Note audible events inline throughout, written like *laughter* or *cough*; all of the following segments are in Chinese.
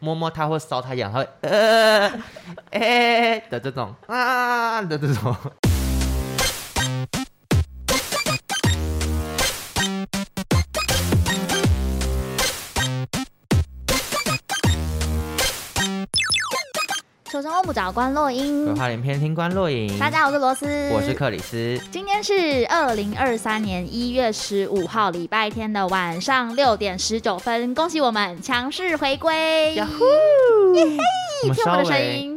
摸摸它或搔它痒，它会呃 *laughs* 哎的这种啊的这种。求生问不着关落音，鬼话连篇听关洛影。大家好，我是罗斯，我是克里斯。今天是二零二三年一月十五号礼拜天的晚上六点十九分，恭喜我们强势回归！呀呼！耶嘿！听我的声音，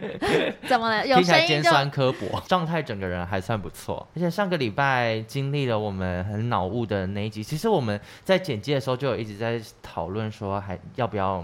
*laughs* 怎么了？有声音尖酸刻薄，状态整个人还算不错。而且上个礼拜经历了我们很脑雾的那一集，其实我们在剪辑的时候就有一直在讨论说，还要不要。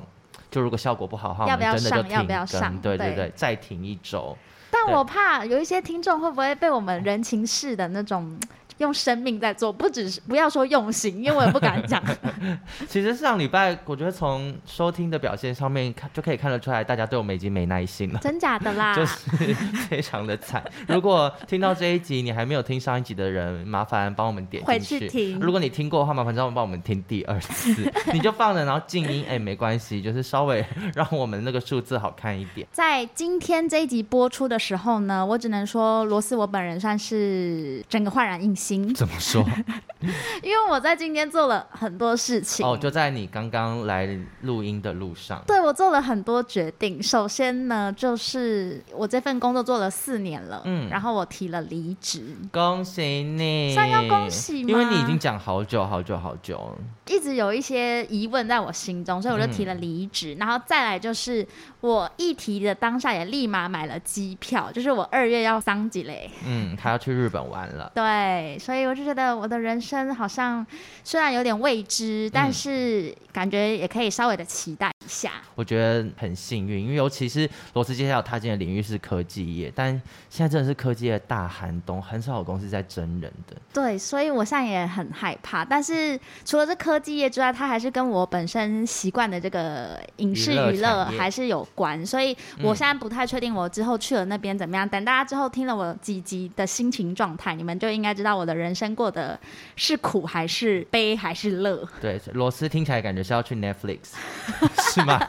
就如果效果不好的话，要不要上？要不要上？对对对，对再停一周。但我怕有一些听众会不会被我们人情世的那种。用生命在做，不只是不要说用心，因为我也不敢讲。*laughs* 其实上礼拜，我觉得从收听的表现上面看，就可以看得出来，大家对我们已经没耐心了。真假的啦？*laughs* 就是非常的惨。如果听到这一集，你还没有听上一集的人，麻烦帮我们点。回去听。如果你听过的话，麻烦帮帮我们听第二次。*laughs* 你就放着，然后静音，哎，没关系，就是稍微让我们那个数字好看一点。在今天这一集播出的时候呢，我只能说，罗斯我本人算是整个焕然一新。怎么说？*laughs* 因为我在今天做了很多事情哦，就在你刚刚来录音的路上。对，我做了很多决定。首先呢，就是我这份工作做了四年了，嗯，然后我提了离职，恭喜你！算要恭喜吗？因为你已经讲好久好久好久，一直有一些疑问在我心中，所以我就提了离职。嗯，然后再来就是我一提的当下也立马买了机票，就是我二月要桑吉嘞，嗯，他要去日本玩了。对，所以我就觉得我的人生好像虽然有点未知，嗯、但是感觉也可以稍微的期待一下。我觉得很幸运，因为尤其是罗斯接下来踏进的领域是科技业，但现在真的是科技业大寒冬，很少有公司在真人的。对，所以我现在也很害怕。但是除了这科技业之外，它还是跟我本身习惯的这个影视娱乐还是有关，所以我现在不太确定我之后去了那边怎么样。嗯、等大家之后听了我几集的心情状态，你们就应该知道我的人生过得是苦还是悲还是乐。对，罗斯听起来感觉是要去 Netflix，*laughs* 是吗？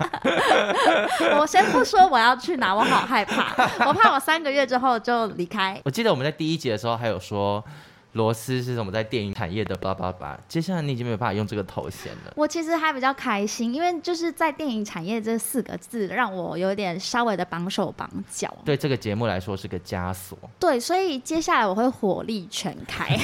*laughs* 我先不说我要去哪，我好害怕，我怕我三个月之后就离开。我记得我们在第一集的时候还有说。罗斯是什么在电影产业的？叭叭叭。接下来你已经没有办法用这个头衔了。我其实还比较开心，因为就是在电影产业这四个字让我有点稍微的绑手绑脚。对这个节目来说是个枷锁。对，所以接下来我会火力全开。*laughs*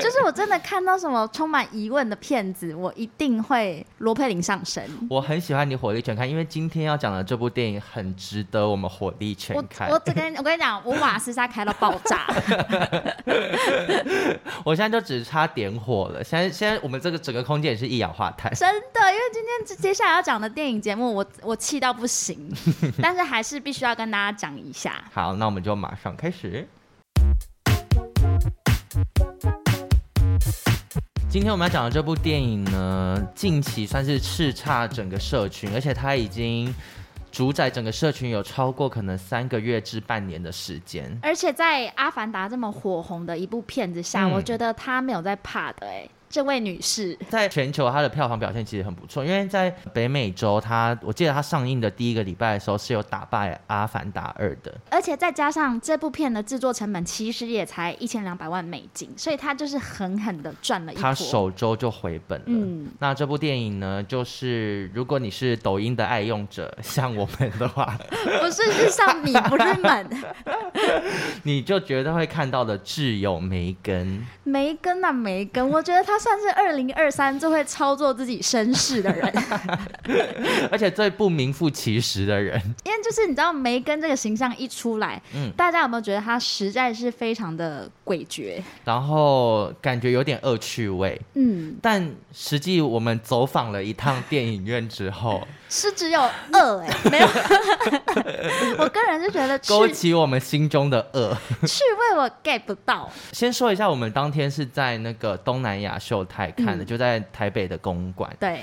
就是我真的看到什么充满疑问的片子，我一定会罗佩林上身。我很喜欢你火力全开，因为今天要讲的这部电影很值得我们火力全开。我我只跟我跟你讲，我瓦斯塞开到爆炸。*laughs* *laughs* 我现在就只差点火了。现在现在我们这个整个空间也是一氧化碳。真的，因为今天接下来要讲的电影节目我，我我气到不行，*laughs* 但是还是必须要跟大家讲一下。好，那我们就马上开始。今天我们要讲的这部电影呢，近期算是叱咤整个社群，而且它已经。主宰整个社群有超过可能三个月至半年的时间，而且在《阿凡达》这么火红的一部片子下，嗯、我觉得他没有在怕的哎。这位女士。在全球她的票房表现其实很不错，因为在北美洲，她我记得她上映的第一个礼拜的时候是有打败《阿凡达二》的，而且再加上这部片的制作成本其实也才一千两百万美金，所以她就是狠狠的赚了一波，她首周就回本了。嗯，那这部电影呢，就是如果你是抖音的爱用者，像我们的话，*laughs* 不是是像你不是们，*laughs* 你就绝对会看到的挚友梅根，梅根啊梅根，我觉得他。他算是二零二三最会操作自己身世的人，*laughs* 而且最不名副其实的人。因为就是你知道梅根这个形象一出来，嗯，大家有没有觉得他实在是非常的诡谲，然后感觉有点恶趣味，嗯，但实际我们走访了一趟电影院之后，是只有恶 *laughs* 哎、欸，没有。*laughs* 我个人就觉得勾起我们心中的恶趣味，我 get 不到。先说一下，我们当天是在那个东南亚秀泰看的，嗯、就在台北的公馆。对，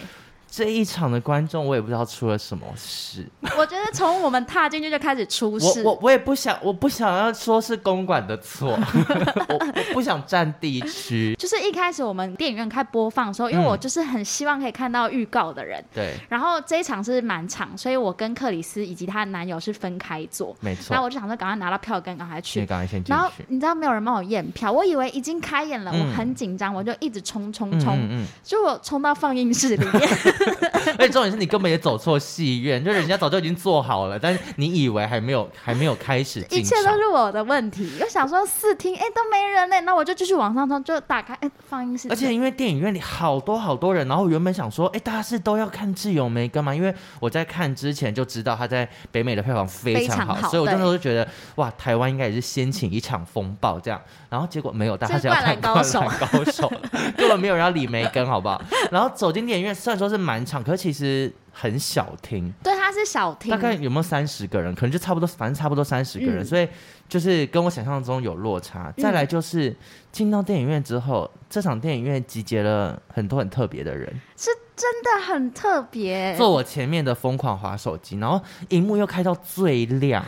这一场的观众，我也不知道出了什么事。*laughs* 我觉得从我们踏进去就开始出事。我我我也不想，我不想要说是公馆的错，*laughs* 我我不想占地区。就是一开始我们电影院开播放的时候，因为我就是很希望可以看到预告的人。对。然后这一场是满场，所以我跟克里斯以及她的男友是分开坐。没错。然后我就想说，赶快拿到票根，赶快去。赶快先进去。然后你知道没有人帮我验票，我以为已经开演了，嗯、我很紧张，我就一直冲冲冲，嗯嗯、就我冲到放映室里面。*laughs* *laughs* 而且重点是你根本也走错戏院，就人家早就已经做好了，但是你以为还没有还没有开始。一切都是我的问题。又想说试听，哎，都没人嘞，那我就继续往上冲，就打开，哎，放映室。而且因为电影院里好多好多人，然后我原本想说，哎，大家是都要看《窒友梅根》嘛，因为我在看之前就知道他在北美的票房非常好，常好，所以我那时候就觉得，哇，台湾应该也是掀起一场风暴这样。然后结果没有，大家是要看《灌篮高手》，*laughs* 根本没有人要理梅根，好不好？然后走进电影院，虽然说是满场，可是其实。很小厅，对，它是小厅，大概有没有三十个人？可能就差不多，反正差不多三十个人，嗯、所以就是跟我想象中有落差。再来就是进到电影院之后，嗯、这场电影院集结了很多很特别的人，是真的很特别。坐我前面的疯狂滑手机，然后荧幕又开到最亮，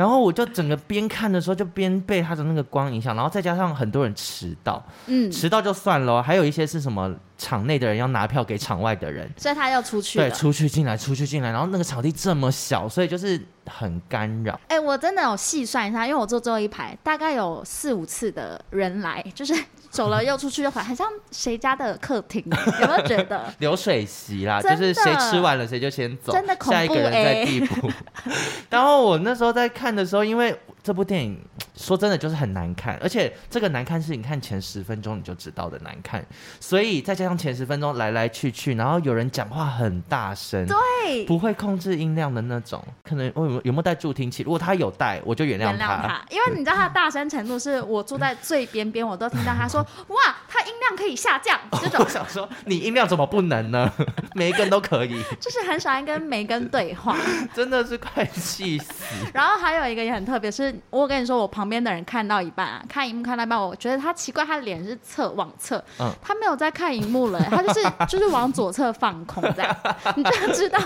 然后我就整个边看的时候就边被他的那个光影响，然后再加上很多人迟到，嗯，迟到就算了，还有一些是什么？场内的人要拿票给场外的人，所以他要出去。对，出去进来，出去进来，然后那个场地这么小，所以就是很干扰。哎、欸，我真的有细算一下，因为我坐最后一排，大概有四五次的人来，就是走了又出去又回来，很像谁家的客厅，有没有觉得？*laughs* 流水席啦，就是谁吃完了谁就先走，真的恐怖、欸、下一个人在递补。*laughs* 然后我那时候在看看的时候，因为。这部电影 *tsk* 说真的就是很难看，而且这个难看是你看前十分钟你就知道的难看，所以再加上前十分钟来来去去，然后有人讲话很大声，对，不会控制音量的那种，可能我有没有，没有带助听器？如果他有带，我就原谅他，因为你知道他的大声程度是我坐在最边边，我都听到他说 *laughs* 哇，他音量可以下降这种。我想说你音量怎么不能呢？*laughs* 每一根都可以，就是很喜欢跟梅根对话，*laughs* 真的是快气死。然后还有一个也很特别是。我跟你说，我旁边的人看到一半啊，看荧幕看到一半，我觉得他奇怪，他的脸是侧往侧，嗯，他没有在看荧幕了，*laughs* 他就是就是往左侧放空这样，*laughs* 你就知道，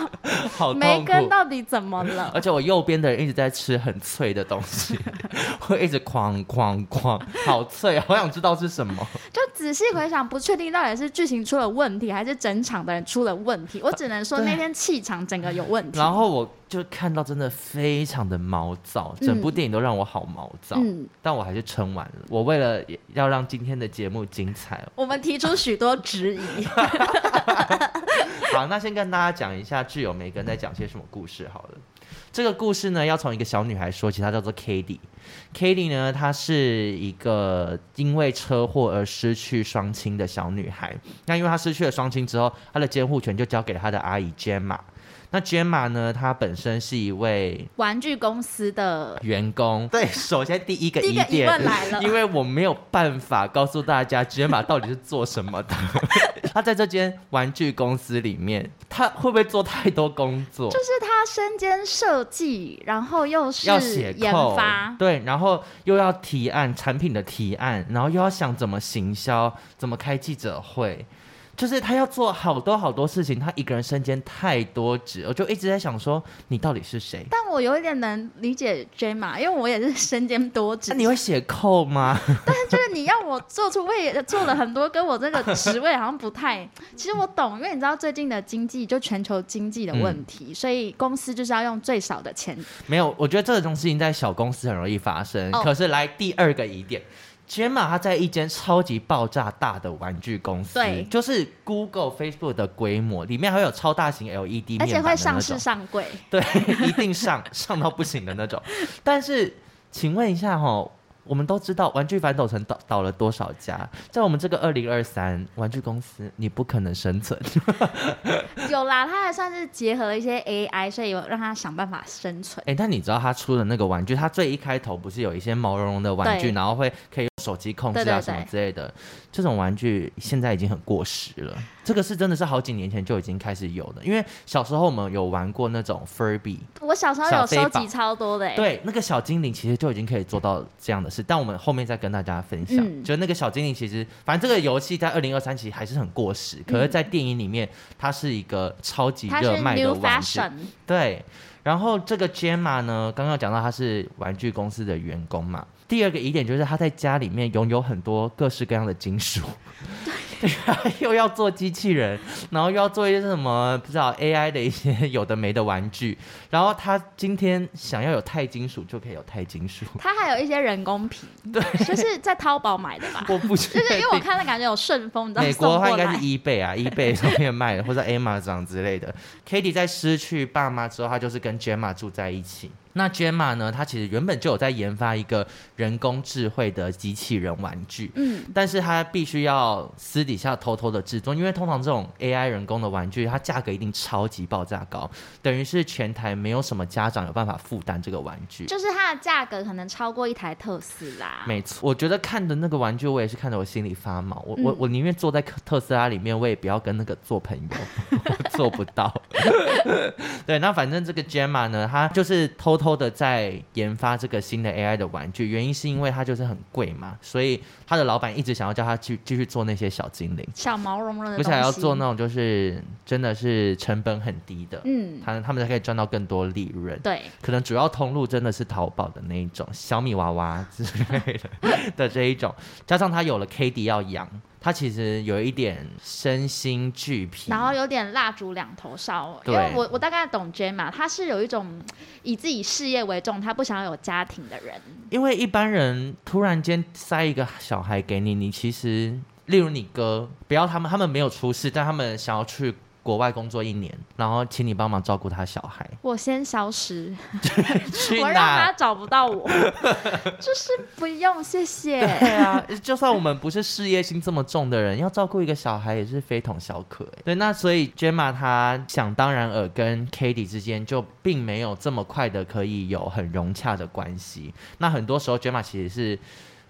梅根到底怎么了？而且我右边的人一直在吃很脆的东西，*laughs* 会一直哐哐哐，好脆，好想知道是什么。就仔细回想，不确定到底是剧情出了问题，还是整场的人出了问题。我只能说那天气场整个有问题。然后我。就看到真的非常的毛躁，整部电影都让我好毛躁，嗯、但我还是撑完了。我为了要让今天的节目精彩，我们提出许多质疑。*laughs* 好，那先跟大家讲一下挚友梅根在讲些什么故事好了。这个故事呢，要从一个小女孩说起，她叫做 Katie。Katie 呢，她是一个因为车祸而失去双亲的小女孩。那因为她失去了双亲之后，她的监护权就交给了她的阿姨 Gemma。那 Gemma 呢？她本身是一位玩具公司的员工。对，首先第一个疑点，第一个疑问来了，因为我没有办法告诉大家 Gemma 到底是做什么的。*laughs* 她在这间玩具公司里面，她会不会做太多工作？就是她身兼设计，然后又是要写研发，对，然后又要提案产品的提案，然后又要想怎么行销，怎么开记者会。就是他要做好多好多事情，他一个人身兼太多职，我就一直在想说，你到底是谁？但我有一点能理解 Gemma，因为我也是身兼多职。那、啊、你会写扣吗？但是就是你要我做出，我也做了很多，跟我这个职位好像不太。*laughs* 其实我懂，因为你知道最近的经济就全球经济的问题，嗯、所以公司就是要用最少的钱。没有，我觉得这种事情在小公司很容易发生。哦、可是来第二个疑点。Gemma 他在一间超级爆炸大的玩具公司，对，就是 Google、Facebook 的规模，里面还有超大型 LED 而且会上市上柜，*laughs* 对，一定上 *laughs* 上到不行的那种。但是，请问一下哈。我们都知道玩具反斗城倒倒了多少家，在我们这个二零二三玩具公司，你不可能生存。*laughs* 有啦，他还算是结合了一些 AI，所以有让他想办法生存。哎、欸，但你知道他出的那个玩具，他最一开头不是有一些毛茸茸的玩具，然后会可以用手机控制啊什么之类的，对对对，这种玩具现在已经很过时了。这个是真的是好几年前就已经开始有的，因为小时候我们有玩过那种 Furby，我小时候有收集超多的。对，那个小精灵其实就已经可以做到这样的事，但我们后面再跟大家分享。嗯、就那个小精灵其实，反正这个游戏在二零二三其实还是很过时，可是，在电影里面它是一个超级热卖的玩具。对，然后这个 Gemma 呢，刚刚讲到他是玩具公司的员工嘛，第二个疑点就是他在家里面拥有很多各式各样的金属。对 *laughs* 又要做机器人，然后又要做一些什么不知道 AI 的一些有的没的玩具，然后他今天想要有钛金属就可以有钛金属，他还有一些人工皮，*laughs* 对，就是在淘宝买的吧？*laughs* 我不是，就是因为我看了感觉有顺丰，你知道美国的话应该是 eBay 啊，eBay 上面卖的，或者 Amazon 之类的。Cady 在失去爸妈之后，他就是跟 Gemma 住在一起。那 Gemma 呢？他其实原本就有在研发一个人工智慧的机器人玩具，嗯，但是他必须要私底下偷偷的制作，因为通常这种 AI 人工的玩具，它价格一定超级爆炸高，等于是全台没有什么家长有办法负担这个玩具，就是它的价格可能超过一台特斯拉。没错，我觉得看的那个玩具，我也是看得我心里发毛，我、嗯、我我宁愿坐在特斯拉里面，我也不要跟那个做朋友，*laughs* 我做不到。*laughs* 对，那反正这个 Gemma 呢，他就是偷偷。偷的在研发这个新的 AI 的玩具，原因是因为它就是很贵嘛，所以他的老板一直想要叫他去继续做那些小精灵、小毛茸茸的，不想要做那种就是真的是成本很低的，嗯，他他们才可以赚到更多利润。对，可能主要通路真的是淘宝的那一种小米娃娃之类的 *laughs* 的这一种，加上他有了 Cady 要养。他其实有一点身心俱疲，然后有点蜡烛两头烧。因为我我大概懂 Gemma，他是有一种以自己事业为重，他不想要有家庭的人。因为一般人突然间塞一个小孩给你，你其实例如你哥，不要他们，他们没有出事，但他们想要去。国外工作一年，然后请你帮忙照顾他小孩。我先消失，*laughs* 我让他找不到我，*laughs* 就是不用，谢谢。对啊，就算我们不是事业心这么重的人，要照顾一个小孩也是非同小可。对，那所以 Gemma 她想当然尔跟 Katie 之间就并没有这么快的可以有很融洽的关系。那很多时候 Gemma 其实是。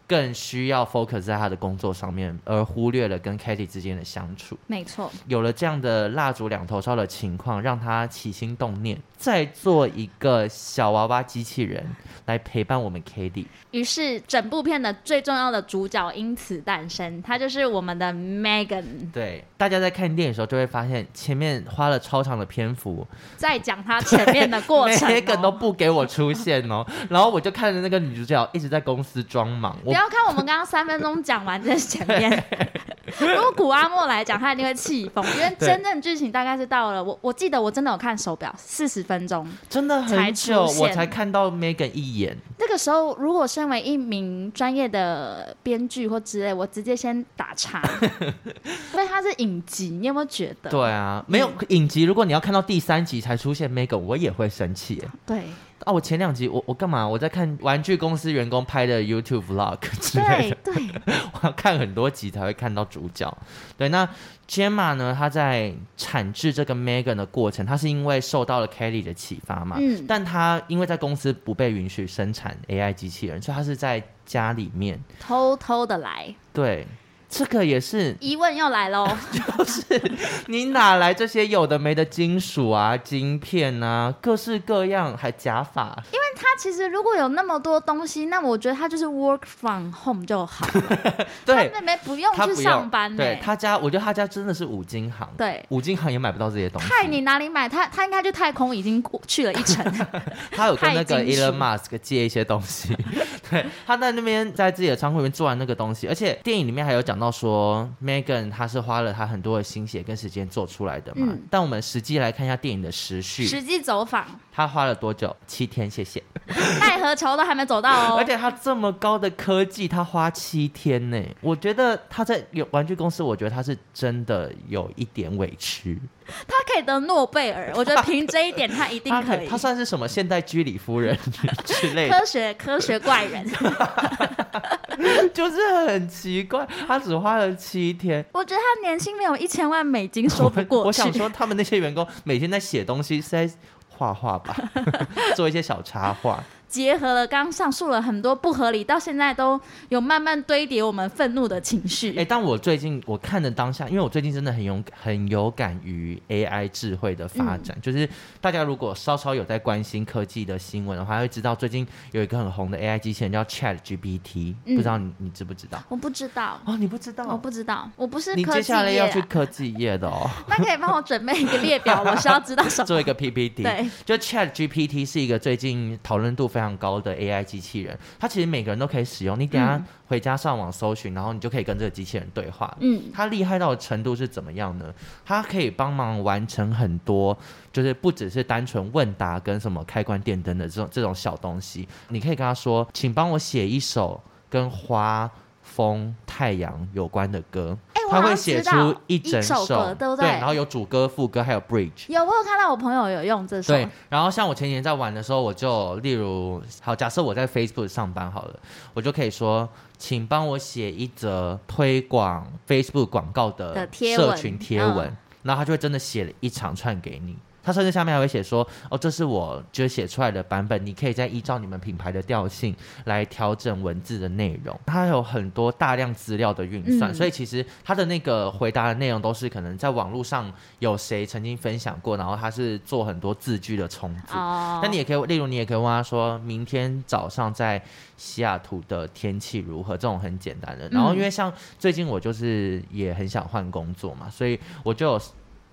更需要 focus 在他的工作上面，而忽略了跟 Katy 之间的相处。没错，有了这样的蜡烛两头烧的情况，让他起心动念，再做一个小娃娃机器人来陪伴我们 Cady。于是，整部片的最重要的主角因此诞生，他就是我们的 Megan。对，大家在看电影的时候就会发现，前面花了超长的篇幅在讲他前面的过程，哦，*laughs* Megan 都不给我出现哦，然后我就看着那个女主角一直在公司装忙。不要看我们刚刚三分钟讲完这前面，*laughs* 如果古阿莫来讲，他一定会气疯，因为真正剧情大概是到了我我记得我真的有看手表，四十分钟，真的很久，我才看到 Megan 一眼。那个时候，如果身为一名专业的编剧或之类，我直接先打叉，*laughs* 因为它是影集，你有没有觉得？对啊，没有影集，如果你要看到第三集才出现 Megan，我也会生气。对。啊！我前两集我我干嘛？我在看玩具公司员工拍的 YouTube Vlog 之类的。对，对 *laughs* 我要看很多集才会看到主角。对，那 Gemma 呢？他在产制这个 Megan 的过程，他是因为受到了 Kelly 的启发嘛？嗯。但他因为在公司不被允许生产 AI 机器人，所以他是在家里面偷偷的来。对。这个也是疑问又来喽，*laughs* 就是你哪来这些有的没的金属啊、晶片啊，各式各样，还假发？因为他其实如果有那么多东西，那我觉得他就是 work from home 就好了。*laughs* 对，他没不用去上班。对他家，我觉得他家真的是五金行。对，五金行也买不到这些东西。泰，你哪里买？他他应该去太空已经去了一程。*laughs* 他有跟那个 Elon Musk 借一些东西。对，他在那边在自己的仓库里面做完那个东西，而且电影里面还有讲到。说 Megan 他是花了他很多的心血跟时间做出来的嘛？嗯、但我们实际来看一下电影的时序，实际走访，他花了多久？七天，谢谢。*laughs* 奈何桥都还没走到哦。*laughs* 而且他这么高的科技，他花七天呢？我觉得他在有玩具公司，我觉得他是真的有一点委屈。*laughs* 他可以得诺贝尔，我觉得凭这一点他一定可以。*laughs* 他，他算是什么现代居里夫人 *laughs* 之类的科学科学怪人。就是很奇怪，他只花了七天。我觉得他年薪没有一千万美金说不过去。我想说，他们那些员工每天在写东西，是在画画吧，做一些小插画。结合了刚刚上述了很多不合理，到现在都有慢慢堆叠我们愤怒的情绪。哎、欸，但我最近我看的当下，因为我最近真的很有很有感于 AI 智慧的发展，嗯、就是大家如果稍稍有在关心科技的新闻的话，会知道最近有一个很红的 AI 机器人叫 ChatGPT，、嗯、不知道你你知不知道？我不知道哦，你不知道？我不知道，我不是。你接下来要去科技业的哦，*laughs* 那可以帮我准备一个列表，我需要知道什么？*laughs* 做一个 PPT。对，就 ChatGPT 是一个最近讨论度非常高的 AI。机器人，它其实每个人都可以使用。你等下回家上网搜寻，嗯、然后你就可以跟这个机器人对话。嗯，它厉害到的程度是怎么样呢？它可以帮忙完成很多，就是不只是单纯问答跟什么开关电灯的这种这种小东西。你可以跟他说，请帮我写一首跟花、风、太阳有关的歌。他会写出一整首，对，然后有主歌、副歌，还有 bridge。有，我有看到我朋友有用这首。对，然后像我前几年在玩的时候，我就例如，好，假设我在 Facebook 上班好了，我就可以说，请帮我写一则推广 Facebook 广告的社群贴文，然后他就会真的写了一长串给你。他甚至下面还会写说：“哦，这是我就写出来的版本，你可以再依照你们品牌的调性来调整文字的内容。”它有很多大量资料的运算，嗯、所以其实它的那个回答的内容都是可能在网络上有谁曾经分享过，然后他是做很多字句的重组。那、哦、你也可以，例如你也可以问他说：“明天早上在西雅图的天气如何？”这种很简单的。然后因为像最近我就是也很想换工作嘛，所以我就有。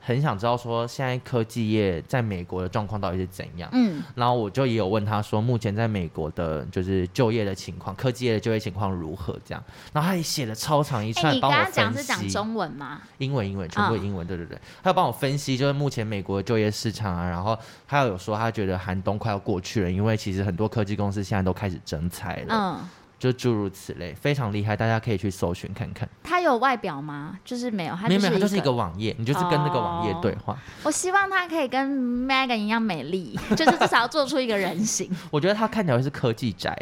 很想知道说现在科技业在美国的状况到底是怎样？嗯，然后我就也有问他说，目前在美国的就是就业的情况，科技业的就业情况如何？这样，然后他也写了超长一串帮我分析。欸、你刚刚讲是讲中文吗？英文，英文，全部英文。哦、对对对，他要帮我分析，就是目前美国的就业市场啊，然后他有说他觉得寒冬快要过去了，因为其实很多科技公司现在都开始征才了。嗯。就诸如此类，非常厉害，大家可以去搜寻看看。它有外表吗？就是没有，它没有，它就是一个网页，你就是跟那个网页对话。我希望它可以跟 Megan 一样美丽，*laughs* 就是至少要做出一个人形。*laughs* 我觉得它看起来会是科技宅，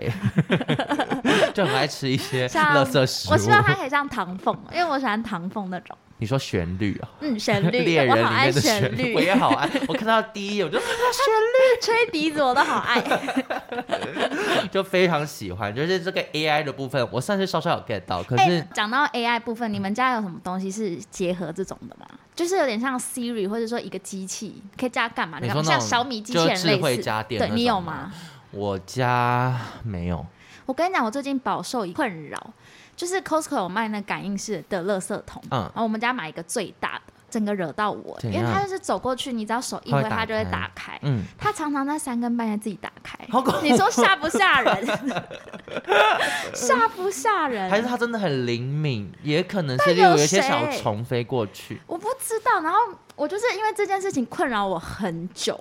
*laughs* 就很爱吃一些垃圾食物。我希望它可以像唐凤，因为我喜欢唐凤那种。你说旋律啊？嗯，旋律。*laughs* 猎人里面的旋律，*laughs* 我也好爱。我看到第一，我就旋律，*laughs* 吹笛子我都好爱，就非常喜欢。就是这个 AI 的部分，我算是稍稍有 get 到。可是讲到 AI 部分，你们家有什么东西是结合这种的吗？就是有点像 Siri，或者说一个机器，可以叫它干嘛？你说像小米机器人类似，对，你有吗？我家没有。我跟你讲，我最近饱受一困扰。就是 Costco 有卖那感应式的垃圾桶，嗯，然后我们家买一个最大的，整个惹到我，因为它就是走过去，你只要手一挥，它就会打开，嗯，它常常在三更半夜自己打开，好恐怖，你说吓不吓人？*laughs* 吓不吓人？还是它真的很灵敏？也可能是有一些小虫飞过去，我不知道。然后我就是因为这件事情困扰我很久。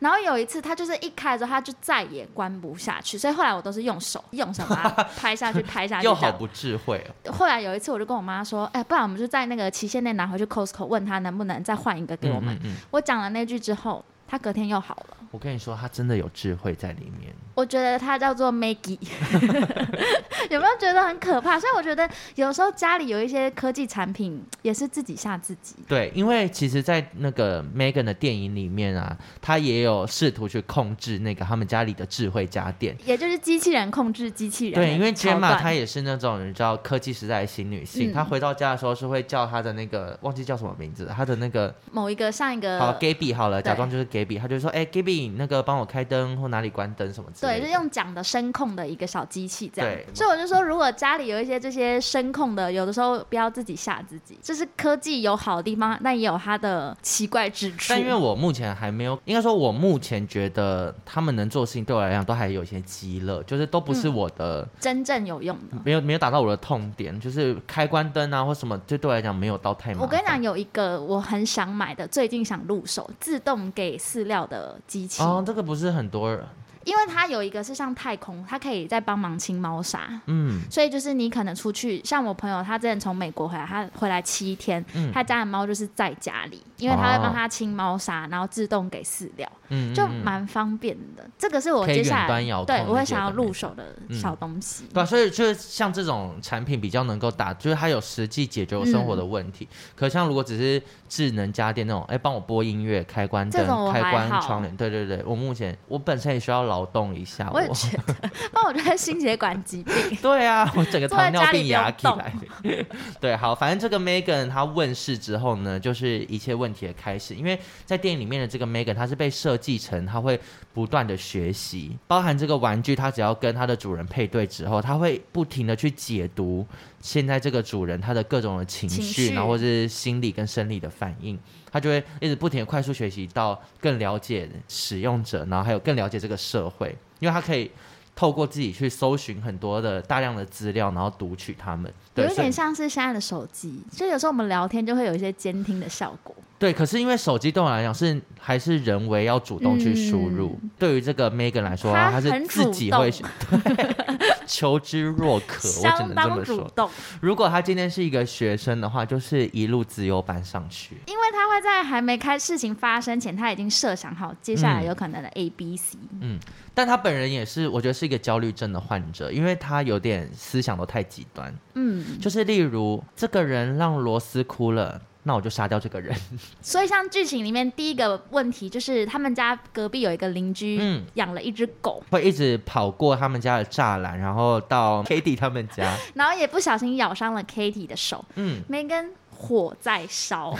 然后有一次，它就是一开的时候，他就再也关不下去，所以后来我都是用手用手把它 *laughs* 拍下去，拍下去。又好不智慧哦。后来有一次，我就跟我妈说：“哎，不然我们就在那个期限内拿回去 Costco，问他能不能再换一个给我们。嗯嗯嗯”我讲了那句之后。他隔天又好了。我跟你说，他真的有智慧在里面。我觉得他叫做 Maggie，*laughs* 有没有觉得很可怕？所以我觉得有时候家里有一些科技产品也是自己吓自己。对，因为其实，在那个 Megan 的电影里面啊，他也有试图去控制那个他们家里的智慧家电，也就是机器人控制机器人。对，因为 Gemma 她也是那种你知道科技时代的新女性，她、嗯、回到家的时候是会叫她的那个忘记叫什么名字，她的那个某一个上一个好 Gabby 好了，假装就是 Gabby。他就说：“哎、欸，Gabby，那个帮我开灯或哪里关灯什么之类的。”对，就是用讲的声控的一个小机器这样。对，所以我就说，如果家里有一些这些声控的，有的时候不要自己吓自己。这是科技有好的地方，但也有它的奇怪之处。但因为我目前还没有，应该说，我目前觉得他们能做的事情对我来讲都还有一些鸡肋，就是都不是我的、嗯、真正有用的，没有没有打到我的痛点，就是开关灯啊或什么，就对我来讲没有到太麻烦。我跟你讲，有一个我很想买的，最近想入手，自动给饲料的机器。哦，这个不是很多人，因为它有一个是像太空，它可以在帮忙清猫砂。嗯，所以就是你可能出去，像我朋友，他之前从美国回来，他回来七天，嗯、他家的猫就是在家里，因为他会帮他清猫砂，然后自动给饲料，嗯，就蛮方便的。这个是我接下来对我会想要入手的小东西。对、嗯，所以就是像这种产品比较能够打，就是它有实际解决我生活的问题。嗯、可像如果只是智能家电那种，哎，帮我播音乐、开关灯、开关窗帘，对对对，我目前我本身也需要劳动一下。我也觉得，帮我觉得心血管疾病。*laughs* 对啊，我整个糖尿病牙起来。*laughs* 对，好，反正这个 Megan 它问世之后呢，就是一切问题的开始。因为在电影里面的这个 Megan，她是被设计成她会不断的学习，包含这个玩具，它只要跟它的主人配对之后，它会不停的去解读现在这个主人他的各种的情绪，情绪然后或是心理跟生理的反应，它就会一直不停的快速学习到更了解使用者，然后还有更了解这个社会，因为他可以。透过自己去搜寻很多的大量的资料，然后读取他们，有一点像是现在的手机，就有时候我们聊天就会有一些监听的效果。对，可是因为手机对我来讲是还是人为要主动去输入。嗯、对于这个 Megan 来说，他是自己会对 *laughs* 求知若渴，我只能这么说。如果他今天是一个学生的话，就是一路自由班上去，因为他会在还没开事情发生前，他已经设想好接下来有可能的 A、B、C。嗯，但他本人也是，我觉得是一个焦虑症的患者，因为他有点思想都太极端。嗯，就是例如这个人让罗斯哭了。那我就杀掉这个人。*laughs* 所以，像剧情里面第一个问题就是，他们家隔壁有一个邻居，养了一只狗，会一直跑过他们家的栅栏，然后到 Katie 他们家，*laughs* 然后也不小心咬伤了 Katie 的手。嗯，梅根火在烧。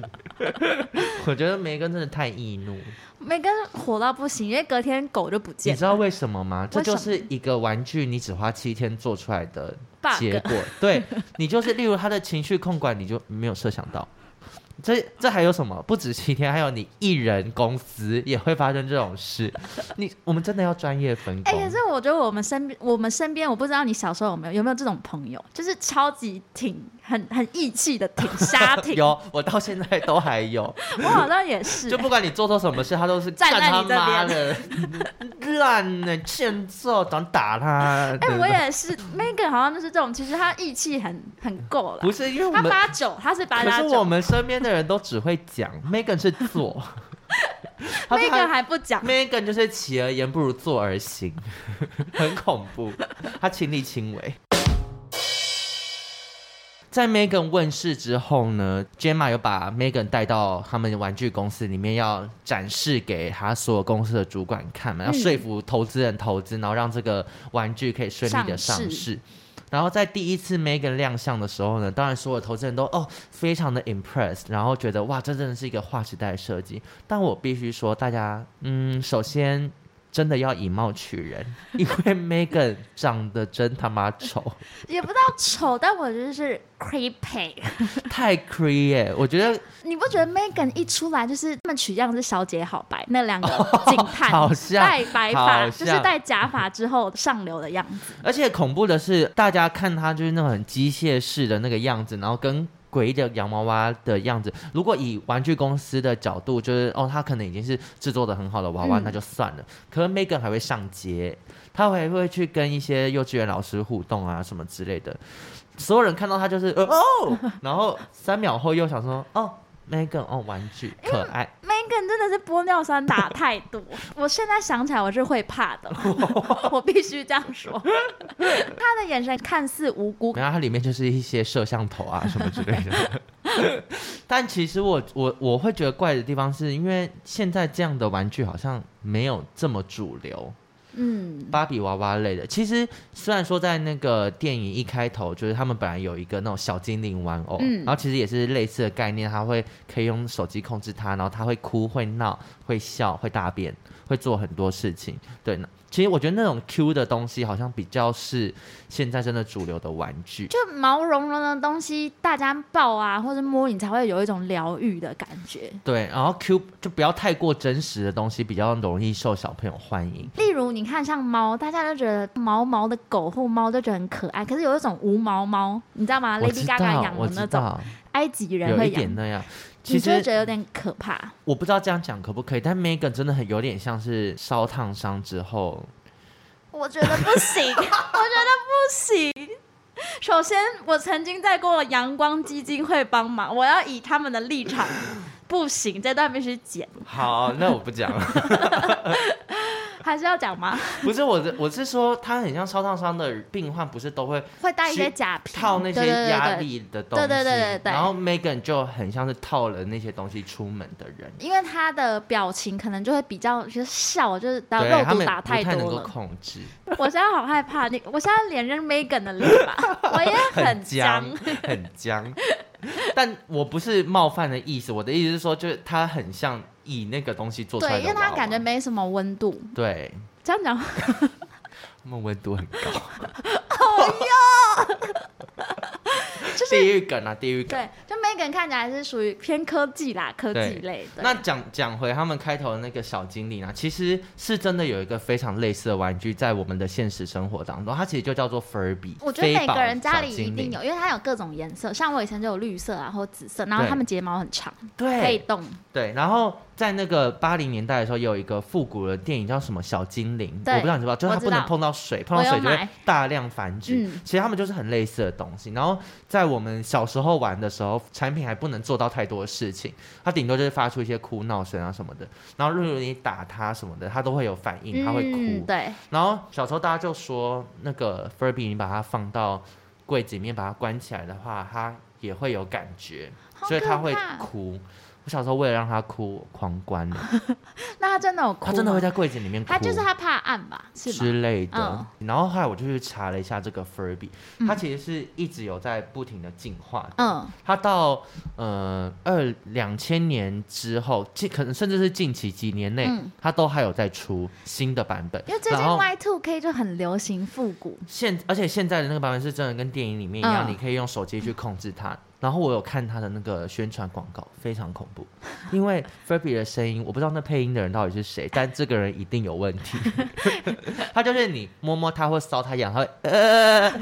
*laughs* 我觉得梅根真的太易怒。梅根火到不行，因为隔天狗就不见了。你知道为什么吗？这就是一个玩具，你只花七天做出来的结果。*laughs* 对，你就是，例如他的情绪控管，你就没有设想到。这这还有什么？不止七天，还有你一人公司也会发生这种事。你我们真的要专业分工。哎、欸，可是我觉得我们身边，我们身边，我不知道你小时候有没有有没有这种朋友，就是超级挺很 *laughs* 很义气的挺瞎挺。*laughs* 有，我到现在都还有。*laughs* 我好像也是、欸。就不管你做错什么事，他都是站在你这边。烂呢，欠揍，想打他。哎、欸，我也是。Megan 好像就是这种，其实他义气很很够了。不是因为我们他八九，他是八九。可是我们身边的。人都只会讲，Megan 是做，Megan 还不讲，Megan 就是起而言不如做而行，很恐怖，他亲力亲为。在 Megan 问世之后呢，Gemma 有把 Megan 带到他们玩具公司里面，要展示给他所有公司的主管看嘛，要说服投资人投资，然后让这个玩具可以顺利的上市。上市然后在第一次 Megan 亮相的时候呢，当然所有投资人都哦非常的 impressed，然后觉得哇，这真的是一个划时代的设计。但我必须说，大家嗯，首先。真的要以貌取人，因为 *laughs* Megan 长得真他妈丑，也不知道丑，但我觉得是 creepy，太 creepy 耶！我觉得你不觉得 Megan 一出来就是他们取样是小姐好白那两个警探，好像戴白发，就是戴假发之后上流的样子。而且恐怖的是，大家看他就是那种很机械式的那个样子，然后跟。诡异的洋娃娃的样子，如果以玩具公司的角度，就是哦，他可能已经是制作的很好的娃娃，嗯、那就算了。可是 Megan 还会上街，他还会去跟一些幼稚园老师互动啊，什么之类的。所有人看到他就是哦，*laughs* 然后三秒后又想说哦。Megan 哦，玩具可爱。Megan 真的是玻尿酸打太多，我现在想起来我是会怕的，*laughs* 我必须这样说。他的眼神看似无辜，然后它里面就是一些摄像头啊什么之类的。*laughs* 但其实我我我会觉得怪的地方是因为现在这样的玩具好像没有这么主流。嗯，芭比娃娃类的，其实虽然说在那个电影一开头，就是他们本来有一个那种小精灵玩偶，嗯，然后其实也是类似的概念，他会可以用手机控制它，然后他会哭、会闹、会笑、会大便、会做很多事情，对呢。其实我觉得那种 Q 的东西好像比较是现在真的主流的玩具，就毛茸茸的东西，大家抱啊或者摸你才会有一种疗愈的感觉。对，然后 Q 就不要太过真实的东西，比较容易受小朋友欢迎。例例如你看像猫，大家都觉得毛毛的狗或猫都觉得很可爱，可是有一种无毛猫，你知道吗？Lady Gaga 养的那种，埃及人会养那样，其实觉得有点可怕。我不知道这样讲可不可以，但 Megan 真的很有点像是烧烫伤之后，我觉得不行，*laughs* 我觉得不行。首先，我曾经在过阳光基金会帮忙，我要以他们的立场，不行，这段必须剪。好，那我不讲了。*laughs* 还是要讲吗？不是我的，我是说，他很像烧烫伤的病患，不是都会会带一些假皮套那些压力的东西。对对对对对，对。然后 Megan 就很像是套了那些东西出门的人，因为他的表情可能就会比较就是笑，就是打肉毒打太多了。能够控制。我现在好害怕，你我现在脸认 Megan 的脸吧？我也很 *laughs* 僵，很僵。但我不是冒犯的意思，我的意思是说，就是他很像。以那个东西做出来的，对，因为它感觉没什么温度。对，这样讲，*laughs* 他们温度很高。*laughs* 哎呀。*laughs* 就是地狱梗啊，地狱梗。对，就 Megan 看起来是属于偏科技啦，科技类的。那讲讲回他们开头的那个小精灵啊，其实是真的有一个非常类似的玩具在我们的现实生活当中，它其实就叫做 Furby。我觉得每个人家里一定有，因为它有各种颜色，像我以前就有绿色啊，或紫色，然后它们睫毛很长，对，可以动。对，然后。在那个八零年代的时候，有一个复古的电影叫什么《小精灵》，我不知道你知不知道，就是它不能碰到水，碰到水就会大量繁殖。其实他们就是很类似的东西。然后在我们小时候玩的时候，产品还不能做到太多的事情，它顶多就是发出一些哭闹声啊什么的。然后如果你打它什么的，它都会有反应，它会哭。嗯、对。然后小时候大家就说，那个 Furby 你把它放到柜子里面，把它关起来的话，它也会有感觉，所以它会哭。我小时候为了让他哭，我狂关了。*laughs* 那他真的有哭？他真的会在柜子里面哭。他就是他怕暗吧，是之类的。嗯、然后后来我就去查了一下这个 Furby，它其实是一直有在不停的进化。嗯。它到呃二两千年之后，近可能甚至是近期几年内，它、嗯、都还有在出新的版本。因为最近 Y Two K 就很流行复古。现而且现在的那个版本是真的跟电影里面一样，嗯、你可以用手机去控制它。然后我有看他的那个宣传广告，非常恐怖，*laughs* 因为 Furby 的声音，我不知道那配音的人到底是谁，但这个人一定有问题。*laughs* 他就是你摸摸他或搔他痒，他会呃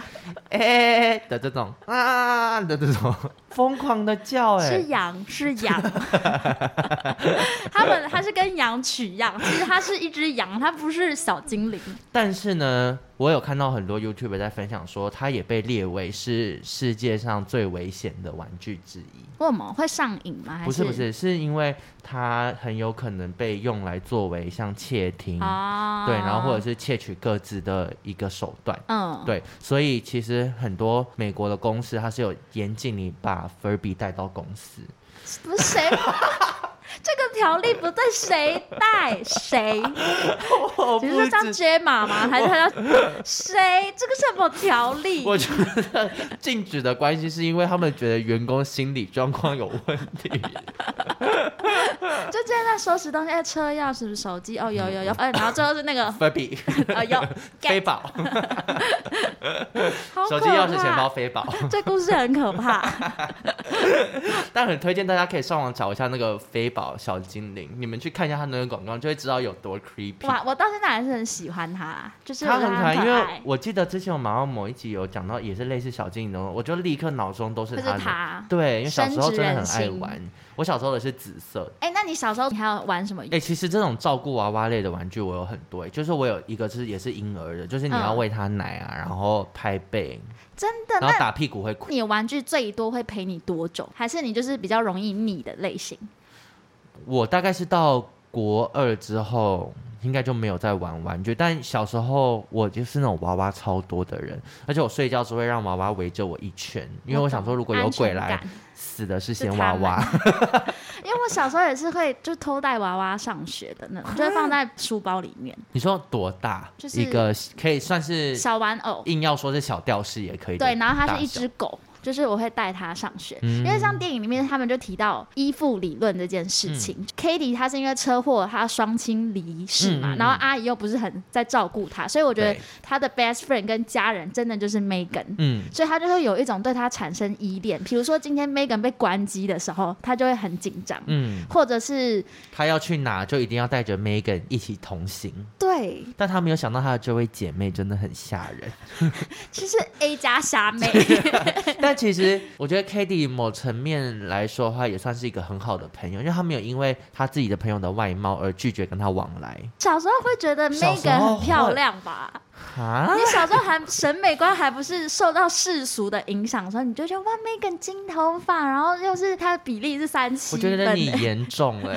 哎的这种啊的这种疯狂的叫，哎，是羊是羊，*laughs* 他们它是跟羊取样，其实它是一只羊，它不是小精灵。但是呢。我有看到很多 YouTuber 在分享说，它也被列为是世界上最危险的玩具之一。为什么会上瘾吗？不是不是，是因为它很有可能被用来作为像窃听，哦、对，然后或者是窃取各自的一个手段。嗯，对，所以其实很多美国的公司它是有严禁你把 Furby 带到公司。*laughs* 不是谁？这个条例不对，谁带谁？你是叫杰玛吗？还是他叫 *laughs* 谁？这个什么条例？我觉得禁止的关系是因为他们觉得员工心理状况有问题。就今天在收拾东西，哎，车钥匙、手机，哦，有有有，哎，然后最后是那个 *laughs* 啊有 *laughs* 飞宝，手机、钥匙、钱包、飞宝，这故事很可怕。*laughs* 但很推荐大家可以上网找一下那个飞宝小精灵，你们去看一下他那个广告，就会知道有多 creepy。哇，我到现在还是很喜欢他，就是他很可爱，因为我记得之前我马上某一集有讲到，也是类似小精灵的，我就立刻脑中都是他。是他。对，因为小时候真的很爱玩。我小时候的是紫色。哎、欸，那你小时候你还要玩什么？哎、欸，其实这种照顾娃娃类的玩具我有很多。哎，就是我有一个是也是婴儿的，就是你要喂他奶啊，嗯、然后拍背。真的？然后打屁股会哭。你玩具最多会陪你多久？还是你就是比较容易腻的类型？我大概是到国二之后，应该就没有在玩玩具。但小时候我就是那种娃娃超多的人，而且我睡觉只会让娃娃围着我一圈，因为我想说如果有鬼来。死的是先娃娃，*laughs* 因为我小时候也是会就偷带娃娃上学的那种，*laughs* 就是放在书包里面。你说多大？就是一个可以算是小玩偶，硬要说是小吊饰也可以。对，然后它是一只狗。就是我会带他上学，嗯、因为像电影里面他们就提到依附理论这件事情。嗯、Katie 他是因为车祸，他双亲离世嘛，然后阿姨又不是很在照顾他，所以我觉得他的 best friend 跟家人真的就是 Megan，嗯，所以他就会有一种对他产生依恋。比如说今天 Megan 被关机的时候，他就会很紧张，嗯，或者是他要去哪就一定要带着 Megan 一起同行。对，但他没有想到他的这位姐妹真的很吓人。*laughs* 其实 A 加虾妹，*laughs* *laughs* 但其实我觉得 k a t i e 某层面来说的话，也算是一个很好的朋友，因为他没有因为他自己的朋友的外貌而拒绝跟他往来。小时候会觉得 Megan 很漂亮吧？啊！你小时候还审美观还不是受到世俗的影响，所以你就觉得哇，Megan 金头发，然后又是她的比例是三七分。我觉得你严重了，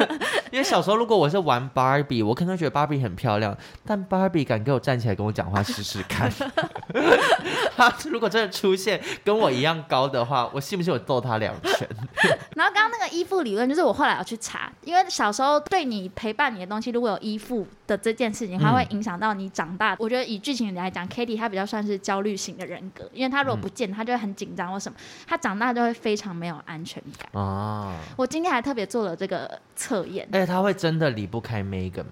*laughs* 因为小时候如果我是玩 Barbie，我可能觉得 Barbie 很漂亮，但 Barbie 敢给我站起来跟我讲话试试看。*laughs* 他如果真的出现跟我一样高的话，我信不信我揍他两拳？*laughs* 然后刚刚那个依附理论，就是我后来要去查，因为小时候对你陪伴你的东西，如果有依附的这件事情，它会影响到你长大。我觉得以剧情来讲，Cady 她比较算是焦虑型的人格，因为她如果不见，她就会很紧张或什么，她长大就会非常没有安全感。啊，我今天还特别做了这个测验，而且他会真的离不开 Megan。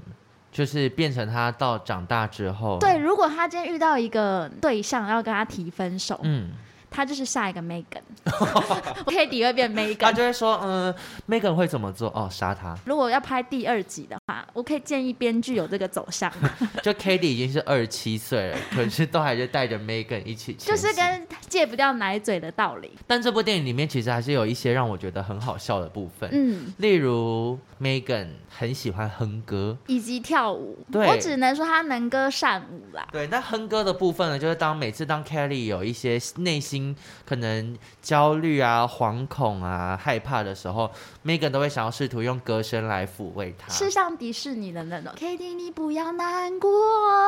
就是变成他到长大之后，对，如果他今天遇到一个对象要跟他提分手，嗯。他就是下一个 Megan，Cady 会变 Megan，*laughs* *laughs* 他就会说，嗯，Megan 会怎么做？哦，杀他。如果要拍第二集的话，我可以建议编剧有这个走向。*laughs* 就 k a t i e 已经是二十七岁了，可是都还是带着 Megan 一起，就是跟戒不掉奶嘴的道理。但这部电影里面其实还是有一些让我觉得很好笑的部分，嗯，例如 Megan 很喜欢哼歌以及跳舞，对，我只能说他能歌善舞啦。对，那哼歌的部分呢，就是当每次当 Kelly 有一些内心。可能焦虑啊、惶恐啊、害怕的时候，Megan 都会想要试图用歌声来抚慰他，是像迪士尼的那种。Kitty，你不要难过，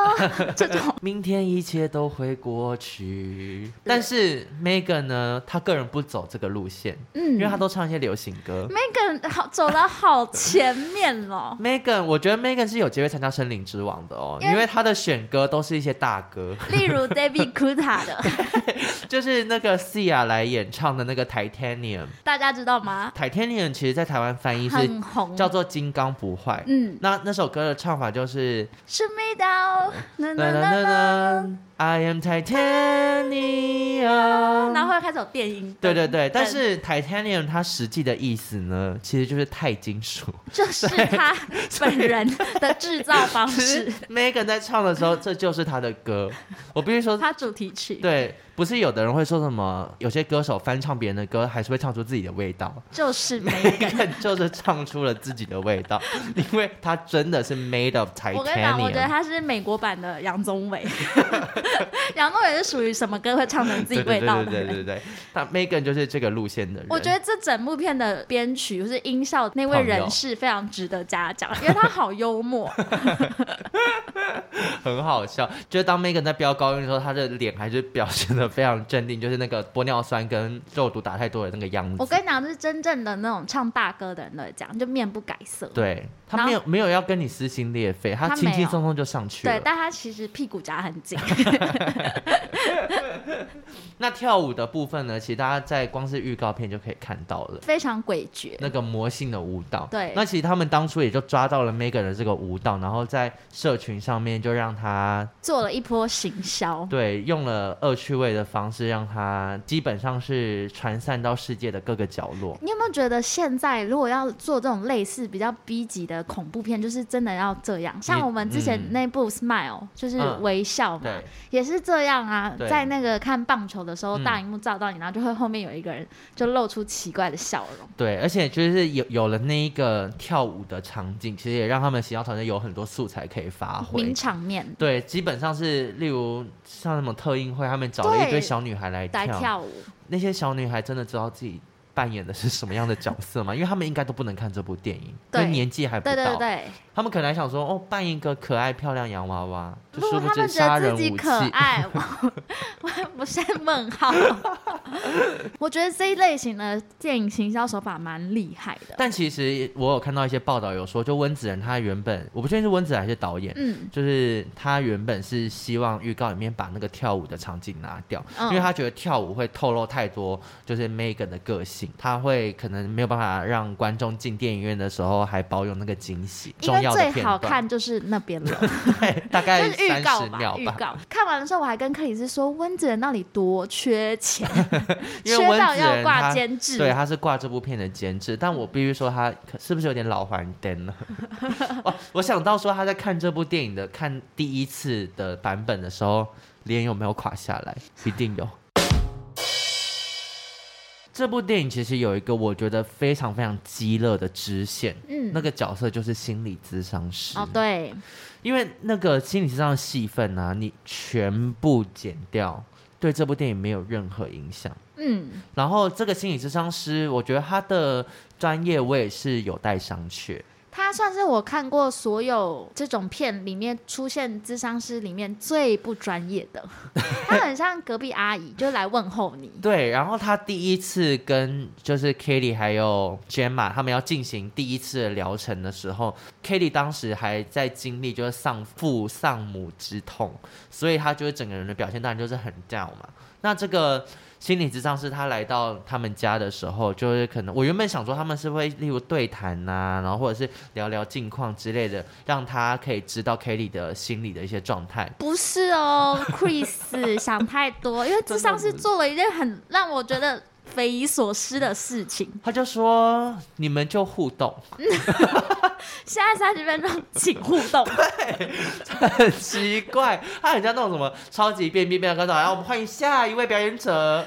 *laughs* 这种明天一切都会过去。但是 Megan 呢，他个人不走这个路线，嗯，因为他都唱一些流行歌。Megan 好走了好前面哦。*laughs* Megan，我觉得 Megan 是有机会参加森林之王的哦，因为，他的选歌都是一些大歌，例如 David Guetta 的，*laughs* 就是。那个 Sia 来演唱的那个 Titanium，大家知道吗？Titanium 其实，在台湾翻译是叫做金刚不坏。嗯，那那首歌的唱法就是。是味道。I am Titanium，然后会开始有电音。对对对，但是 Titanium 它实际的意思呢，其实就是钛金属，就是他本人的制造方式。Megan 在唱的时候，这就是他的歌。我必须说，他主题曲。对，不是有的人会说什么，有些歌手翻唱别人的歌，还是会唱出自己的味道。就是 Megan，*laughs* 就是唱出了自己的味道，*laughs* 因为他真的是 made of Titanium。我跟你讲，我觉得他是美国版的杨宗纬。*laughs* 杨宗纬是属于什么歌会唱成自己味道的？对对对对对，他 Megan 就是这个路线的人。我觉得这整部片的编曲就是音效那位人士非常值得嘉奖，因为他好幽默，很好笑。就是当 Megan 在飙高音的时候，他的脸还是表现的非常镇定，就是那个玻尿酸跟肉毒打太多的那个样子。我跟你讲，是真正的那种唱大歌的人来讲，就面不改色。对，他没有没有要跟你撕心裂肺，他轻轻松松就上去了。对，但他其实屁股夹很紧。*laughs* 那跳舞的部分呢？其实大家在光是预告片就可以看到了，非常诡谲，那个魔性的舞蹈。对，那其实他们当初也就抓到了 Megan 的这个舞蹈，然后在社群上面就让他做了一波行销。对，用了恶趣味的方式，让他基本上是传散到世界的各个角落。你有没有觉得现在如果要做这种类似比较 B 级的恐怖片，就是真的要这样？像我们之前那部 Smile，、嗯、就是微笑嘛。嗯也是这样啊，在那个看棒球的时候，大荧幕照到你，然后就会后面有一个人就露出奇怪的笑容。对，而且就是有有了那一个跳舞的场景，其实也让他们行销团队有很多素材可以发挥。名场面。对，基本上是例如像什么特映会，他们找了一堆小女孩来跳，来跳舞。那些小女孩真的知道自己扮演的是什么样的角色吗？因为他们应该都不能看这部电影，因为年纪还不到。对对对。他们可能还想说，哦，扮一个可爱漂亮洋娃娃，就殊不知杀人武器。可爱，我 *laughs* 我是问号。*laughs* 我觉得这一类型的电影行销手法蛮厉害的。但其实我有看到一些报道，有说，就温子仁他原本，我不确定是温子仁还是导演，嗯，就是他原本是希望预告里面把那个跳舞的场景拿掉，嗯，因为他觉得跳舞会透露太多，就是 Megan 的个性，他会可能没有办法让观众进电影院的时候还保有那个惊喜。要的片。最好看就是那边了，*laughs* 对，大概就是预告吧。预告看完的时候，我还跟克里斯说，温子仁那里多缺钱，*laughs* *laughs* 缺到要挂监制。对，他是挂这部片的监制，但我必须说，他是不是有点老还灯了？哦，我想到说，他在看这部电影的看第一次的版本的时候，脸有没有垮下来？一定有。这部电影其实有一个我觉得非常非常鸡肋的支线，嗯，那个角色就是心理咨商师。哦，对，因为那个心理咨商的戏份啊，你全部剪掉，对这部电影没有任何影响。嗯，然后这个心理咨商师，我觉得他的专业我也是有待商榷。他算是我看过所有这种片里面出现智商师里面最不专业的，*laughs* 他很像隔壁阿姨，就来问候你。对，然后他第一次跟就是 Kitty 还有 Gemma 他们要进行第一次的疗程的时候，Kitty 当时还在经历就是丧父丧母之痛，所以他就是整个人的表现当然就是很 down 嘛。那这个。心理智障是他来到他们家的时候，就是可能我原本想说他们是会例如对谈呐、啊，然后或者是聊聊近况之类的，让他可以知道 Kelly 的心理的一些状态。不是哦，Chris 想太多，因为智商是做了一件很让我觉得匪夷所思的事情。他就说你们就互动，*laughs* 现在三十分钟请互动。*laughs* 对，很奇怪，他很像那种什么超级变变变的歌手，然后我们欢迎下一位表演者。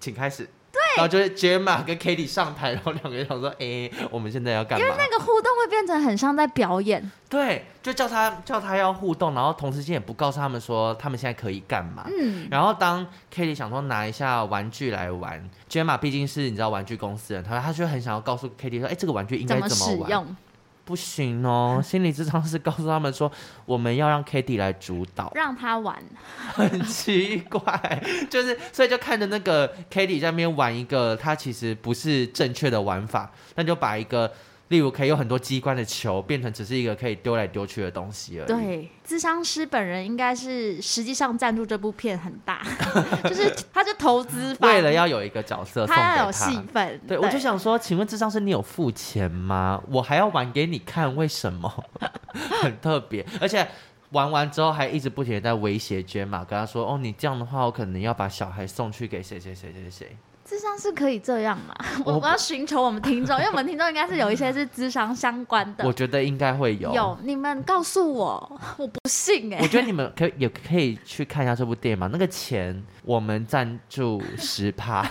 请开始。对，然后就是 Gemma 跟 Katie 上台，然后两个人想说：“哎、欸，我们现在要干嘛？”因为那个互动会变成很像在表演。对，就叫他叫他要互动，然后同时间也不告诉他们说他们现在可以干嘛。嗯。然后当 Katie 想说拿一下玩具来玩，Gemma 毕竟是你知道玩具公司人，他他就很想要告诉 Katie 说：“哎、欸，这个玩具应该怎么玩？”怎么使用不行哦，*laughs* 心理智商是告诉他们说，我们要让 Kitty 来主导，让他玩，*laughs* 很奇怪，就是所以就看着那个 Kitty 在那边玩一个，他其实不是正确的玩法，那就把一个。例如可以有很多机关的球变成只是一个可以丢来丢去的东西而已。对，咨商师本人应该是实际上赞助这部片很大，*laughs* 就是他就投资方，为了要有一个角色送给他，他要有戏份。对，对我就想说，请问智商师你有付钱吗？我还要玩给你看，为什么？*laughs* 很特别，而且玩完之后还一直不停的在威胁 Gemma，跟他说：“哦，你这样的话，我可能要把小孩送去给谁谁谁谁谁。”咨商是可以这样吗？*laughs* 我我要寻求我们听众，*laughs* 因为我们听众应该是有一些是智商相关的。我觉得应该会有。有，你们告诉我，我不信哎、欸。我觉得你们可以也可以去看一下这部电影嘛，那个钱我们赞助十趴，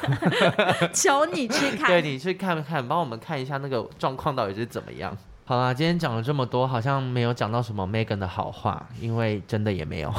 *laughs* 求你去看。对，你去看看，帮我们看一下那个状况到底是怎么样。好啦，今天讲了这么多，好像没有讲到什么 Megan 的好话，因为真的也没有。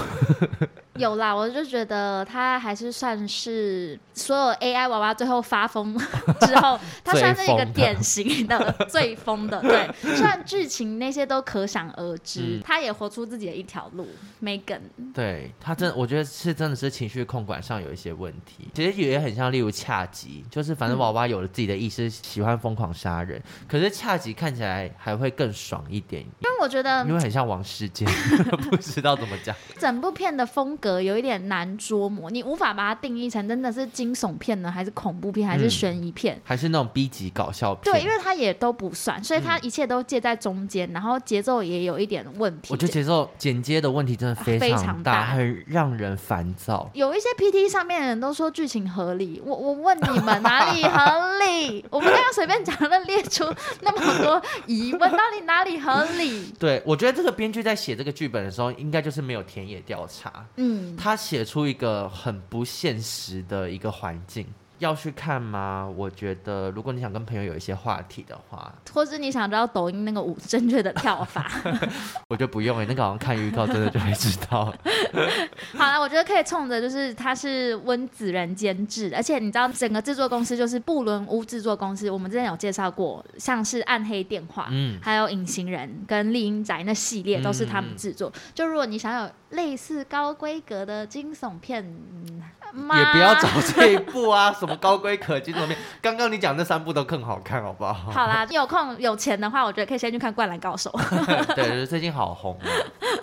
有啦，我就觉得他还是算是所有 AI 娃娃最后发疯 *laughs* 之后，*laughs* 他算是一个典型的最疯的。对，虽然剧情那些都可想而知，嗯、他也活出自己的一条路。Megan，对他真，我觉得是真的是情绪控管上有一些问题。其实也很像，例如恰吉，就是反正娃娃有了自己的意识，喜欢疯狂杀人。可是恰吉看起来还会更爽一点，因为我觉得，因为很像王世坚，*laughs* 不知道怎么讲。整部片的风格有一点难捉摸，你无法把它定义成真的是惊悚片呢，还是恐怖片，还是悬疑片，嗯，还是那种 B 级搞笑片？对，因为它也都不算，所以它一切都介在中间，然后节奏也有一点问题。我觉得节奏剪接的问题真的非常大，非常大，很让人烦躁。有一些 PT 上面的人都说剧情合理，我我问你们哪里合理？*laughs* 我们刚刚随便讲了列出那么多疑问，到底哪里合理？对，我觉得这个编剧在写这个剧本的时候，应该就是没有田野调查。嗯，他写出一个很不现实的一个环境。要去看吗？我觉得，如果你想跟朋友有一些话题的话，或是你想知道抖音那个舞正确的跳法，*laughs* 我就不用哎，那个好像看预告真的就会知道。*laughs* 好了，我觉得可以冲着就是它是温子仁监制，而且你知道整个制作公司就是布伦屋制作公司，我们之前有介绍过，像是暗黑电话，嗯，还有隐形人跟丽英宅那系列都是他们制作。嗯、就如果你想有类似高规格的惊悚片，嗯也不要找这一部啊，什么高规格惊悚片，刚刚你讲那三部都更好看，好不好？好啦，你有空有钱的话，我觉得可以先去看《灌篮高手》。*laughs* *laughs* 对，最近好红啊。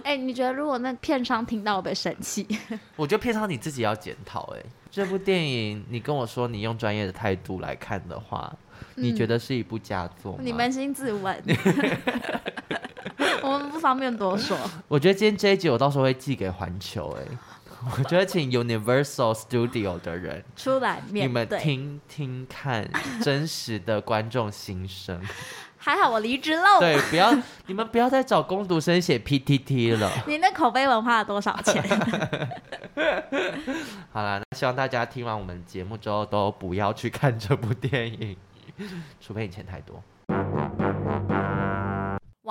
哎、欸，你觉得如果那片商听到我会生气？*laughs* 我觉得片商你自己要检讨。哎，这部电影你跟我说你用专业的态度来看的话，嗯、你觉得是一部佳作吗？你扪心自问。方便多说。*laughs* 我觉得今天这一集我到时候会寄给环球哎、欸。*laughs* 我觉得请 Universal Studio 的人出来面，你们听听看真实的观众心声。*laughs* 还好我离职了。对，不要你们不要再找工读生写 PTT 了。你那口碑文花了多少钱？好了，那希望大家听完我们节目之后都不要去看这部电影，除非你钱太多。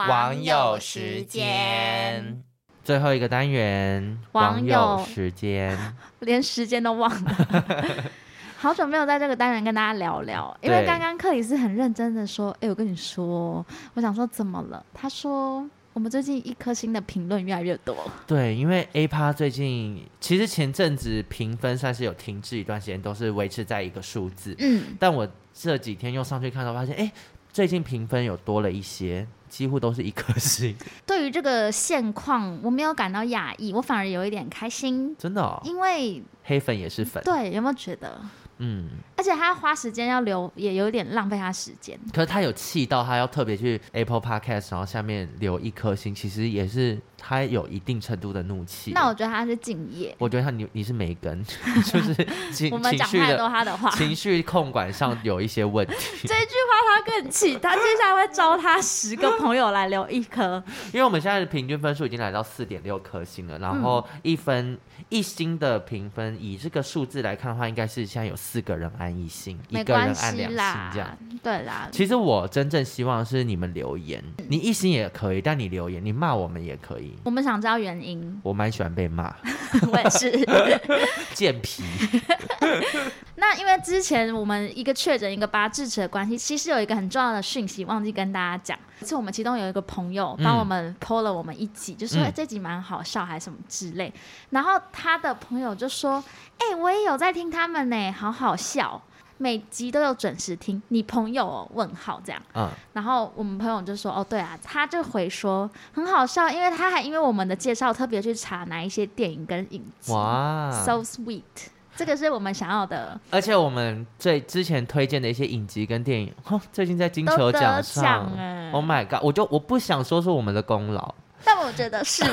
网友时间。最后一个单元，网友。时间，*laughs* 连时间都忘了，*laughs* 好久没有在这个单元跟大家聊聊，因为刚刚克里斯很认真的说，哎，我跟你说，我想说怎么了？他说我们最近一颗星的评论越来越多，对，因为 A 趴最近其实前阵子评分算是有停滞一段时间，都是维持在一个数字，嗯，但我这几天又上去看到，发现哎，最近评分有多了一些。几乎都是一颗星。*laughs* 对于这个现况，我没有感到讶异，我反而有一点开心。真的哦？因为黑粉也是粉。对，有没有觉得？嗯，而且他花时间要留，也有点浪费他时间。可是他有气到，他要特别去 Apple Podcast，然后下面留一颗星，其实也是他有一定程度的怒气。那我觉得他是敬业。我觉得他你你是没跟，*laughs* 就是情我们讲太多他的话，情绪控管上有一些问题。*laughs* 这句话他更气，他接下来会招他十个朋友来留一颗。因为我们现在的平均分数已经来到四点六颗星了，然后一分、嗯、一星的评分，以这个数字来看的话，应该是现在有四个人按一星，一个人按两星这样。对啦，其实我真正希望是你们留言，你一星也可以，但你留言，你骂我们也可以。我们想知道原因。我蛮喜欢被骂，*laughs* 我也是。*laughs* 贱皮。*laughs* 那因为之前我们一个确诊一个八智齿的关系，其实有一个很重要的讯息忘记跟大家讲，是我们其中有一个朋友帮我们 po 了我们一集，嗯、就说、欸、这集蛮好笑还是什么之类，然后他的朋友就说，哎、欸，我也有在听他们呢，好好笑，每集都有准时听。你朋友、哦、问号这样，嗯，然后我们朋友就说，哦对啊，他就回说很好笑，因为他还因为我们的介绍特别去查哪一些电影跟影集，哇，so sweet。这个是我们想要的，而且我们最之前推荐的一些影集跟电影，最近在金球奖上，Oh my god！我就我不想说是我们的功劳，但我觉得是，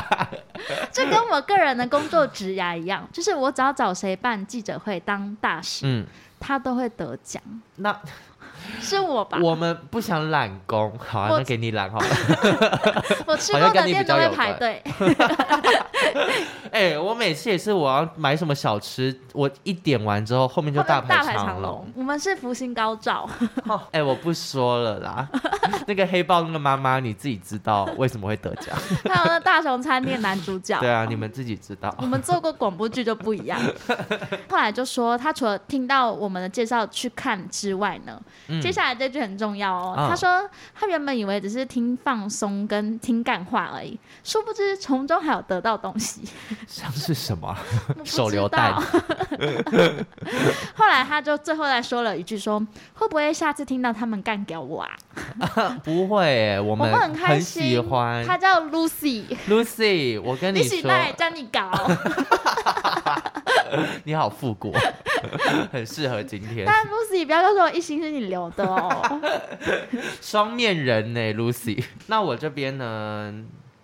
*laughs* 这跟我个人的工作职涯一样，就是我只要找谁办记者会当大使，嗯，他都会得奖。那。是我吧？我们不想揽工，好啊，那给你揽好了。*laughs* 我吃过的店都会排队。*laughs* 哎、欸，我每次也是，我要买什么小吃，我一点完之后，后面就大排长龙。我们是福星高照。*laughs* 哎、欸，我不说了啦。那个黑豹那个妈妈，你自己知道为什么会得奖？还有那大熊餐店男主角。对啊，你们自己知道。我们做过广播剧就不一样。后来就说，他除了听到我们的介绍去看之外呢。嗯、接下来这句很重要哦，哦，他说他原本以为只是听放松跟听干话而已，殊不知从中还有得到东西。像是什么？手榴弹。*laughs* 后来他就最后再说了一句说，说会不会下次听到他们干掉我啊？啊 *laughs* 不会，*laughs* 我们很开心。喜欢。他叫 Lucy。Lucy，我跟你说，叫你搞。你好复古，*laughs* 很适合今天。但 Lucy，不要告诉我一心是你留的哦。*laughs* 双面人呢，Lucy。那我这边呢？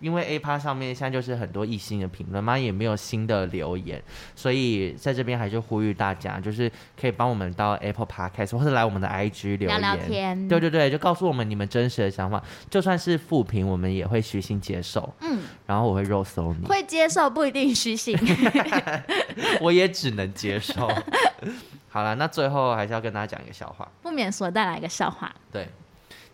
因为 A 趴上面现在就是很多异性的评论嘛，也没有新的留言，所以在这边还是呼吁大家，就是可以帮我们到 Apple Podcast 或者来我们的 IG 留言，聊聊天。对对对，就告诉我们你们真实的想法，就算是负评，我们也会虚心接受。嗯，然后我会肉搜你，会接受不一定虚心 *laughs* *laughs* 我也只能接受。*laughs* 好了，那最后还是要跟大家讲一个笑话，不免所带来一个笑话。对，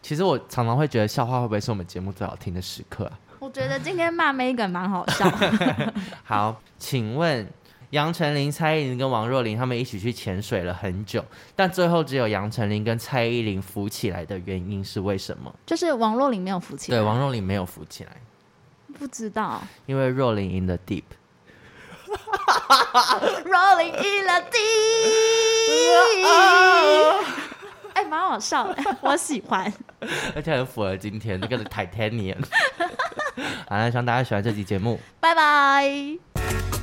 其实我常常会觉得笑话会不会是我们节目最好听的时刻啊？我觉得今天骂 Megan 蛮好笑。*laughs* 好，请问杨丞琳、蔡依林跟王若琳他们一起去潜水了很久，但最后只有杨丞琳跟蔡依林浮起来的原因是为什么？就是王若琳没有浮起来。对，王若琳没有浮起来。不知道。因为若琳 in the deep。*laughs* Rolling in the deep。哎，蛮好笑的，我喜欢，*laughs* 而且很符合今天那个 Titanium。好，希望大家喜欢这期节目，拜拜。